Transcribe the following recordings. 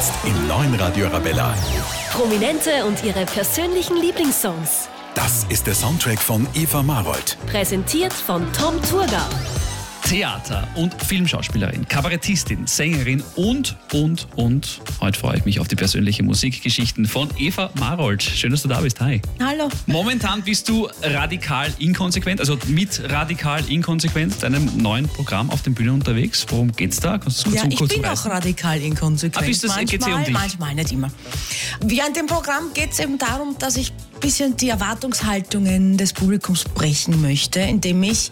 Jetzt im neuen Radio Arabella. Prominente und ihre persönlichen Lieblingssongs. Das ist der Soundtrack von Eva Marold. Präsentiert von Tom Turga. Theater- und Filmschauspielerin, Kabarettistin, Sängerin und, und, und. Heute freue ich mich auf die persönliche Musikgeschichten von Eva Marold. Schön, dass du da bist. Hi. Hallo. Momentan bist du radikal inkonsequent, also mit radikal inkonsequent, deinem neuen Programm auf den Bühnen unterwegs. Worum geht's da? Kannst du das Ja, kurz, ich kurz bin auch radikal inkonsequent. Ah, bist du- manchmal, geht's eh um dich? manchmal, nicht immer. Ja, in dem Programm geht es eben darum, dass ich bisschen die Erwartungshaltungen des Publikums brechen möchte, indem ich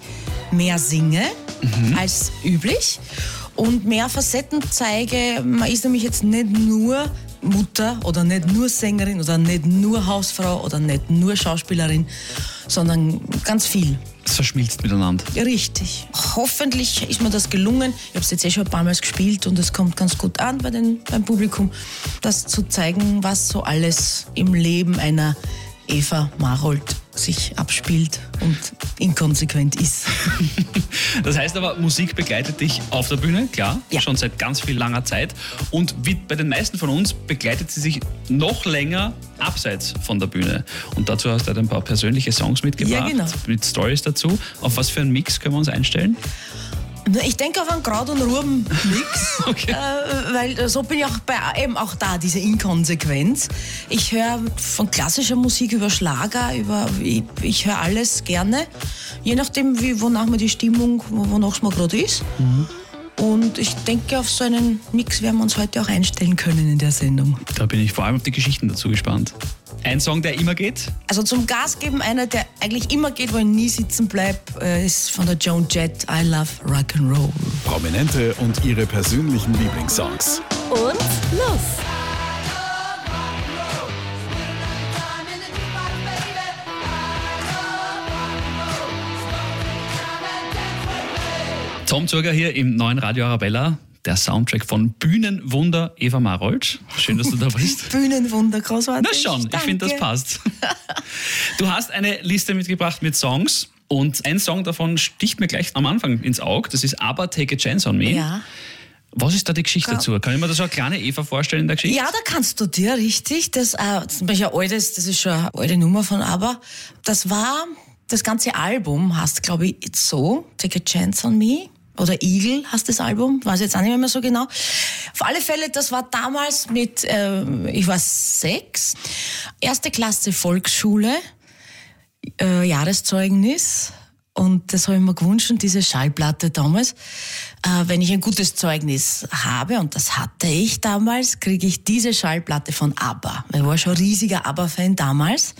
mehr singe Mhm. als üblich und mehr Facetten zeige. Man ist nämlich jetzt nicht nur Mutter oder nicht nur Sängerin oder nicht nur Hausfrau oder nicht nur Schauspielerin, sondern ganz viel. Es verschmilzt miteinander. Richtig. Hoffentlich ist mir das gelungen. Ich habe es jetzt eh schon ein paar Mal gespielt und es kommt ganz gut an bei den, beim Publikum, das zu zeigen, was so alles im Leben einer Eva Marold sich abspielt und inkonsequent ist. Das heißt aber, Musik begleitet dich auf der Bühne, klar, Ja. schon seit ganz viel langer Zeit. Und wie bei den meisten von uns begleitet sie sich noch länger abseits von der Bühne. Und dazu hast du halt ein paar persönliche Songs mitgebracht, Ja, genau. mit Stories dazu. Auf was für einen Mix können wir uns einstellen? Ich denke auf einen Kraut- und Ruben-Mix, Okay. äh, weil so bin ich auch bei eben auch da, diese Inkonsequenz. Ich höre von klassischer Musik über Schlager, über ich, ich höre alles gerne, je nachdem, wie, wonach mir die Stimmung, wo- wonach es mir gerade ist. Und ich denke, auf so einen Mix werden wir uns heute auch einstellen können in der Sendung. Da bin ich vor allem auf die Geschichten dazu gespannt. Ein Song, der immer geht? Also zum Gas geben, einer, der eigentlich immer geht, wo ich nie sitzen bleibe, äh, ist von der Joan Jett, I Love Rock'n'Roll. Prominente und ihre persönlichen Lieblingssongs. Und los! Tom Zurger hier im neuen Radio Arabella. Der Soundtrack von Bühnenwunder Eva Marold. Schön, dass du da bist. Bühnenwunder, großartig. Na schon, ich finde, das Danke. passt. Du hast eine Liste mitgebracht mit Songs und ein Song davon sticht mir gleich am Anfang ins Auge. Das ist Aber Take a Chance on Me. Ja. Was ist da die Geschichte dazu? Kann ich mir da so eine kleine Eva vorstellen in der Geschichte? Ja, da kannst du dir richtig. Das, äh, zum Beispiel ein altes, das ist schon eine alte Nummer von ABBA. Das war, das ganze Album heißt, glaube ich, It's So, Take a Chance on Me. Oder Eagle heißt das Album, weiß jetzt auch nicht mehr so genau. Auf alle Fälle, das war damals mit, äh, ich war sechs, erste Klasse Volksschule, äh, Jahreszeugnis. Und das habe ich mir gewünscht, und diese Schallplatte damals. Äh, wenn ich ein gutes Zeugnis habe, und das hatte ich damals, kriege ich diese Schallplatte von ABBA. Ich war schon riesiger ABBA-Fan damals.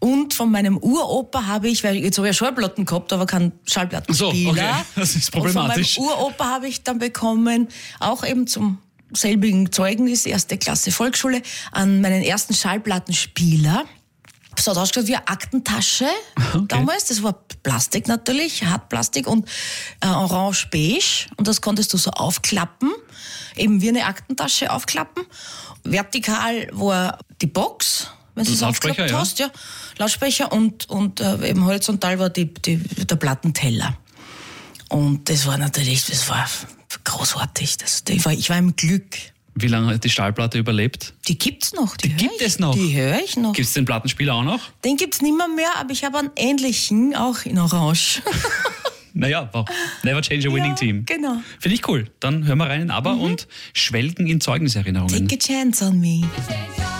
Und von meinem Uropa habe ich, weil jetzt habe ich ja Schallplatten gehabt, aber keinen Schallplattenspieler. So, okay. Das ist problematisch. Und von meinem Uropa habe ich dann bekommen, auch eben zum selbigen Zeugnis, erste Klasse Volksschule, an meinen ersten Schallplattenspieler. Es hat ausgeschaut wie eine Aktentasche damals. Das war Plastik natürlich, Hartplastik und äh, orange-beige. Und das konntest du so aufklappen, eben wie eine Aktentasche aufklappen. Vertikal war die Box, wenn du es Lautsprecher, ja. hast. Ja, Lautsprecher und, und äh, eben horizontal war die, die, der Plattenteller. Und das war natürlich, das war großartig. Das, ich, war, ich war im Glück. Wie lange hat die Schallplatte überlebt? Die gibt's noch. Die, hör gibt ich, es noch? Die höre ich noch. Gibt es den Plattenspieler auch noch? Den gibt's nimmer mehr, aber ich habe einen ähnlichen, auch in Orange. Naja, wow. Never change a winning Ja, team. genau. Finde ich cool. Dann hören wir rein in ABBA und schwelgen in Zeugniserinnerungen. Take a chance on me. Change your mind.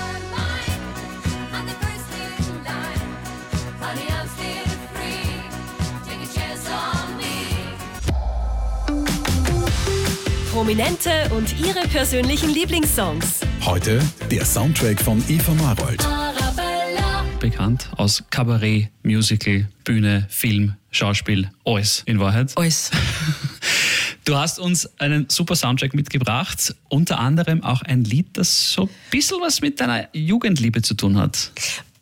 Prominente und ihre persönlichen Lieblingssongs. Heute der Soundtrack von Eva Marold. Arabella. Bekannt aus Kabarett, Musical, Bühne, Film, Schauspiel, alles in Wahrheit. Alles. Du hast uns einen super Soundtrack mitgebracht, unter anderem auch ein Lied, das so ein bisschen was mit deiner Jugendliebe zu tun hat.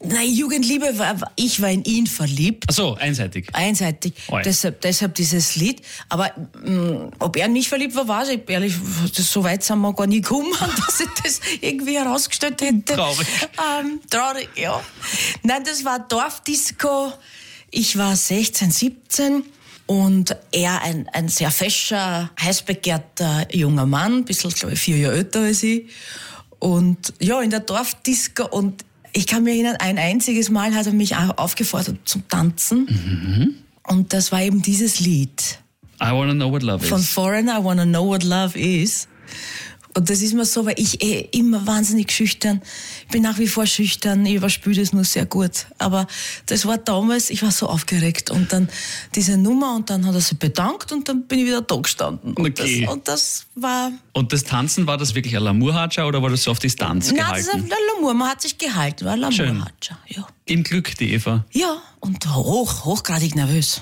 Nein, Jugendliebe, war, ich war in ihn verliebt. Ach so, einseitig. Einseitig. Oi. Deshalb, deshalb dieses Lied. Aber mh, ob er in mich verliebt war, weiß ich ehrlich, das, so weit sind wir gar nie gekommen, dass ich das irgendwie herausgestellt hätte. Traurig. Ähm, traurig, ja. Nein, das war Dorfdisco. Ich war 16, 17 und er ein, ein sehr fescher, heißbegehrter junger Mann, ein bisschen, glaube ich, vier Jahre älter als ich. Und ja, in der Dorfdisco und ich kann mir erinnern, ein einziges Mal hat er mich au- aufgefordert zum Tanzen. Und das war eben dieses Lied I wanna know what love von is. Foreigner, I Wanna Know What Love Is. Und das ist mir so, weil ich eh immer wahnsinnig schüchtern, ich bin nach wie vor schüchtern, ich überspüle das nur sehr gut. Aber das war damals, ich war so aufgeregt und dann diese Nummer und dann hat er sich bedankt und dann bin ich wieder da gestanden. Und, Okay. das, und das war, Und das Tanzen, war das wirklich ein Lamurhatscha oder war das so auf Distanz na, das ist gehalten? ein Lamour, man hat sich gehalten, war ein. Lamour-Hatscher, ja. Im Glück, die Eva. Ja, und hoch, hochgradig nervös.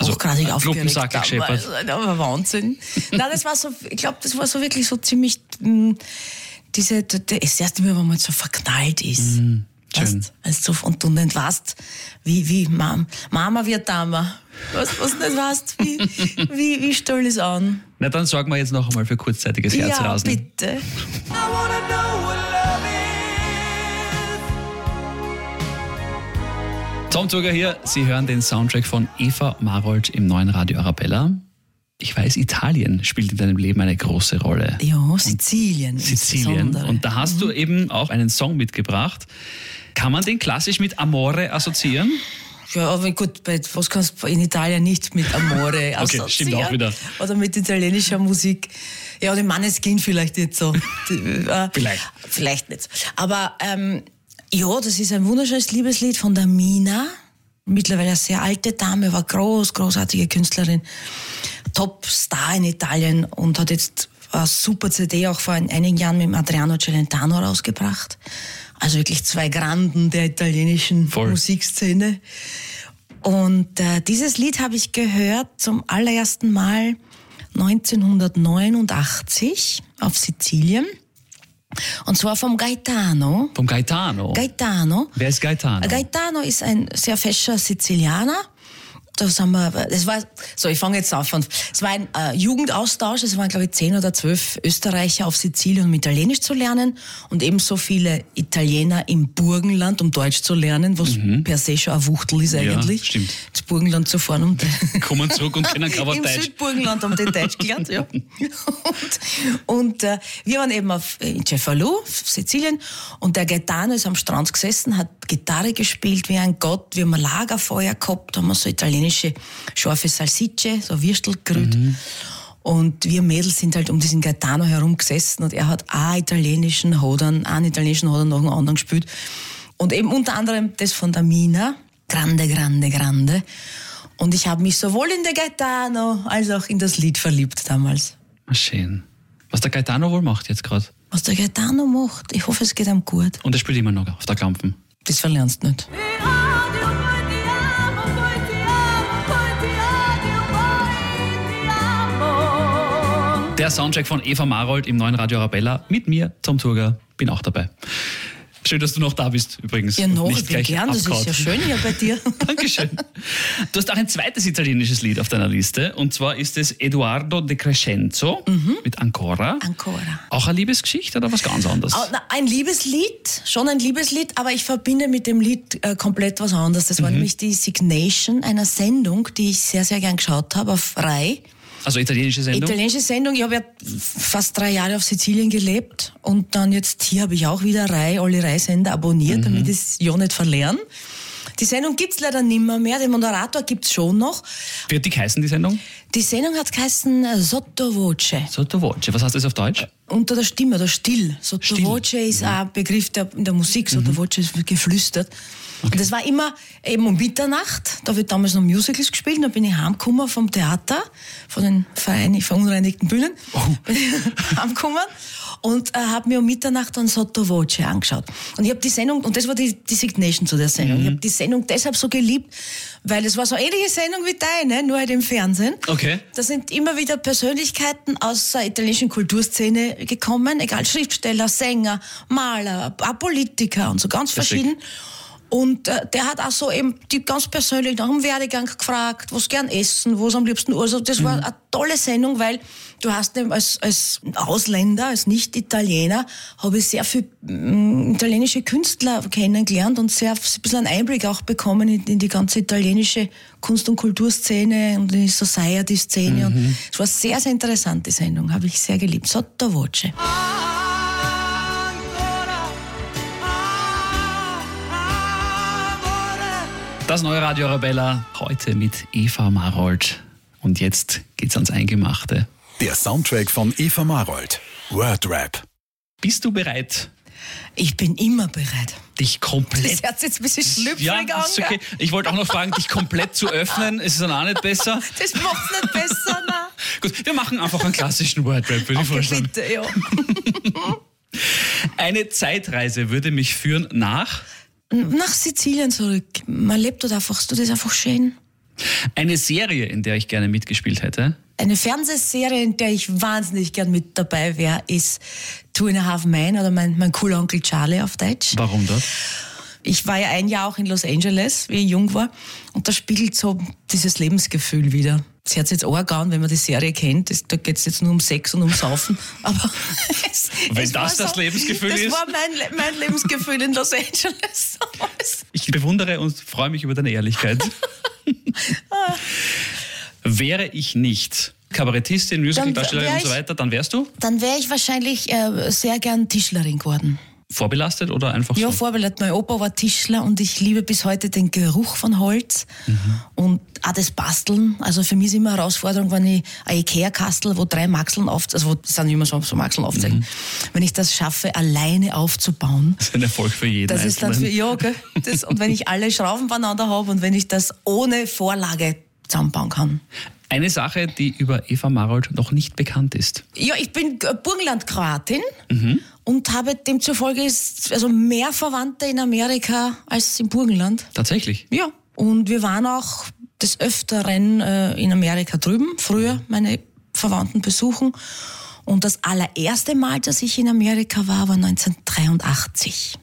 Also, hochgradig äh, aufgeregt. Damals. gescheppert. Das war Wahnsinn. Nein, das war so, ich glaube, das war so wirklich so ziemlich, mh, diese, das erste Mal, wo man so verknallt ist. schön. Weißt, weißt du, und du nicht weißt, wie, wie Mam, Mama wird Dama. Was, was nicht weißt, wie, wie, wie stell es an? Na, dann sorgen wir jetzt noch einmal für kurzzeitiges Ja, Herzrasen. bitte. Tom Zuger hier, Sie hören den Soundtrack von Eva Marold im neuen Radio Arabella. Ich weiß, Italien spielt in deinem Leben eine große Rolle. Ja, Sizilien. Sizilien. insbesondere. Und da hast Mhm. du eben auch einen Song mitgebracht. Kann man den klassisch mit Amore assoziieren? Ja, aber gut, bei, was kannst du in Italien nicht mit Amore Okay, stimmt auch wieder. Oder mit italienischer Musik. Ja, die Manneskin vielleicht nicht so. Äh, Vielleicht. Vielleicht nicht. Aber ähm, ja, das ist ein wunderschönes Liebeslied von der Mina. Mittlerweile eine sehr alte Dame, war groß, großartige Künstlerin. Top-Star in Italien und hat jetzt eine super CD auch vor einigen Jahren mit Adriano Celentano rausgebracht. Also wirklich zwei Granden der italienischen Voll. Musikszene. Und äh, dieses Lied habe ich gehört zum allerersten Mal 1989 auf Sizilien. Und zwar vom Gaetano. Vom Gaetano. Gaetano. Wer ist Gaetano? Gaetano ist ein sehr fescher Sizilianer. Das haben wir, das war, so, ich fange jetzt auf. Und Es war ein äh, Jugendaustausch. Es waren, glaube ich, zehn oder zwölf Österreicher auf Sizilien, um Italienisch zu lernen. Und ebenso viele Italiener im Burgenland, um Deutsch zu lernen, was per se schon ein Wuchtel ist eigentlich. stimmt. Das Burgenland zu fahren und Kommen zurück und können Wort im Deutsch. Südburgenland haben die Deutsch gelernt, ja. Und, und äh, wir waren eben auf, in Cefalù, Sizilien, und der Gaetano ist am Strand gesessen, hat Gitarre gespielt wie ein Gott, wir haben ein Lagerfeuer gehabt, haben wir so italienische scharfe Salsicce, so Würstelgrüt. Und wir Mädels sind halt um diesen Gaetano herum gesessen und er hat einen italienischen Hodern, einen italienischen Hodern nach dem anderen gespielt. Und eben unter anderem das von der Mina, Grande, Grande, Grande. Und ich habe mich sowohl in der Gaetano als auch in das Lied verliebt damals. Ah, Schön. Was der Gaetano wohl macht jetzt gerade. Was der Gaetano macht, ich hoffe, es geht ihm gut. Und er spielt immer noch auf der Klampen. Das verlernst du nicht. Ti Der Soundtrack von Eva Marold im neuen Radio Arabella mit mir, Tom Turger, bin auch dabei. Schön, dass du noch da bist, übrigens. Ja, noch, ich bin gern, das ist ja schön hier bei dir. Dankeschön. Du hast auch ein zweites italienisches Lied auf deiner Liste. Und zwar ist es Eduardo de Crescenzo mit Ancora. Ancora. Auch eine Liebesgeschichte oder was ganz anderes? Ah, Ein Liebeslied, schon ein Liebeslied, aber ich verbinde mit dem Lied äh, komplett was anderes. Das war nämlich die Signation einer Sendung, die ich sehr, sehr gern geschaut habe auf Rai. Also italienische Sendung? Italienische Sendung. Ich habe ja fast drei Jahre auf Sizilien gelebt und dann jetzt hier habe ich auch wieder Rai, alle Rai-Sender abonniert, damit ich es ja nicht verlieren. Die Sendung gibt's leider nimmer mehr, den Moderator gibt's schon noch. Wird die heißen, die Sendung? Die Sendung hat geheißen äh, Sottovoce. Sottovoce. Was heißt das auf Deutsch? Unter der Stimme oder still. Sottovoce ist auch ein Begriff der, in der Musik. Sottovoce ist geflüstert. Und das war immer eben um Mitternacht. Da wird damals noch Musicals gespielt. Da bin ich heimgekommen vom Theater, von den verein- verunreinigten Bühnen. Bin ich heimgekommen und äh, habe mir um Mitternacht dann Sottovoce angeschaut. Und ich habe die Sendung, und das war die, die Signation zu der Sendung. Ich habe die Sendung deshalb so geliebt, weil es war so eine ähnliche Sendung wie deine, nur halt im Fernsehen. Okay. Da sind immer wieder Persönlichkeiten aus der italienischen Kulturszene gekommen, egal Schriftsteller, Sänger, Maler, Politiker und so ganz Richtig. verschieden. Und äh, der hat auch so eben die ganz persönlich nach dem Werdegang gefragt, was gern essen, was am liebsten. Also das war eine tolle Sendung, weil du hast eben als, als Ausländer, als Nicht-Italiener, habe ich sehr viel mm, italienische Künstler kennengelernt und sehr ein bisschen einen Einblick auch bekommen in, in die ganze italienische Kunst- und Kulturszene und die Society-Szene. Und es war sehr, sehr interessant, die Sendung, habe ich sehr geliebt. Sottovoce. Ancora Das neue Radio Arabella heute mit Eva Marold. Und jetzt geht's ans Eingemachte. Der Soundtrack von Eva Marold. Wordrap. Bist du bereit, Ich bin immer bereit. dich komplett Das hört sich jetzt ein bisschen schlüpfrig ja, an. ist okay. Ich wollte auch noch fragen, dich komplett zu öffnen. Ist es dann auch nicht besser? Das macht's nicht besser, na. Gut, wir machen einfach einen klassischen Wordrap, würde ich vorschlagen. bitte, ja. Eine Zeitreise würde mich führen nach Nach Sizilien zurück. Man lebt dort einfach, das ist einfach schön. eine Serie, in der ich gerne mitgespielt hätte. Eine Fernsehserie, in der ich wahnsinnig gern mit dabei wäre, ist Two and a Half Men oder mein, mein cooler Onkel Charlie auf Deutsch. Warum dort? Ich war ja ein Jahr auch in Los Angeles, wie ich jung war. Und da spiegelt so dieses Lebensgefühl wieder. Das hört sich jetzt arg an, wenn man die Serie kennt. Das, da geht es jetzt nur um Sex und um Saufen. Aber es, Wenn es das das Lebensgefühl das ist? war mein, mein Lebensgefühl in Los Angeles. Ich bewundere und freue mich über deine Ehrlichkeit. Wäre ich nicht Kabarettistin, Musicaldarstellerin und so weiter, dann wärst du Dann wäre ich wahrscheinlich äh, sehr gern Tischlerin geworden. Vorbelastet oder einfach Ja, so? vorbelastet. Mein Opa war Tischler und ich liebe bis heute den Geruch von Holz und auch das Basteln. Also für mich ist immer eine Herausforderung, wenn ich ein Ikea-Kastel, wo drei Maxeln auf, also wo, sind immer so, so Maxeln aufzeigen, wenn ich das schaffe, alleine aufzubauen. Das ist ein Erfolg für jeden Das ist dann für, ja, gell? Das, und wenn ich alle Schrauben beieinander habe und wenn ich das ohne Vorlage zusammenbauen kann. Eine Sache, die über Eva Marold noch nicht bekannt ist. Ja, ich bin Burgenland-Kroatin und habe demzufolge also mehr Verwandte in Amerika als im Burgenland. Tatsächlich. Ja. Und wir waren auch des Öfteren äh, in Amerika drüben, früher meine Verwandten besuchen. Und das allererste Mal, dass ich in Amerika war, war 1983.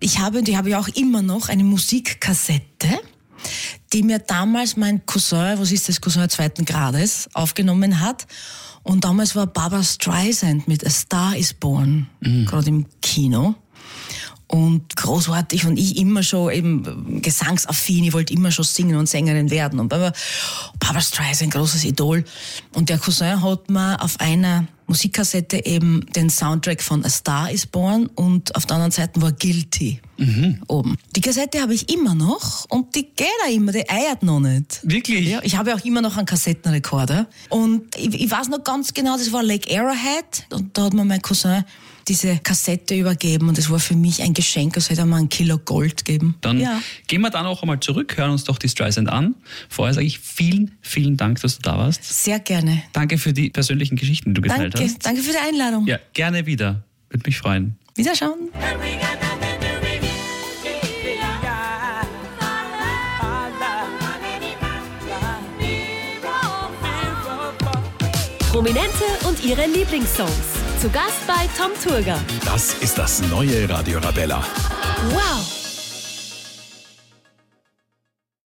Ich habe, und die habe ich auch immer noch, eine Musikkassette, die mir damals mein Cousin, was ist das, Cousin zweiten Grades, aufgenommen hat. Und damals war Barbara Streisand mit A Star is Born, gerade im Kino. Und großartig und ich immer schon eben gesangsaffin, ich wollte immer schon singen und Sängerin werden. Und Barbara, Barbara Streisand, großes Idol. Und der Cousin hat mir auf einer Musikkassette eben den Soundtrack von A Star is Born und auf der anderen Seite war Guilty oben. Die Kassette habe ich immer noch und die geht auch immer, die eiert noch nicht. Wirklich? Ja, ich habe auch immer noch einen Kassettenrekorder. Und ich, ich weiß noch ganz genau, das war Lake Arrowhead. Und da hat mir mein Cousin diese Kassette übergeben. Und das war für mich ein Geschenk, als hätte er mir ein Kilo Gold geben. Dann ja. gehen wir da noch einmal zurück, hören uns doch die Streisand an. Vorher sage ich vielen, vielen Dank, dass du da warst. Sehr gerne. Danke für die persönlichen Geschichten, die du geteilt Danke, hast. danke für die Einladung. Ja, gerne wieder. Würde mich freuen. Wiederschauen. Prominente und ihre Lieblingssongs. Zu Gast bei Tom Turger. Das ist das neue Radio Arabella. Wow!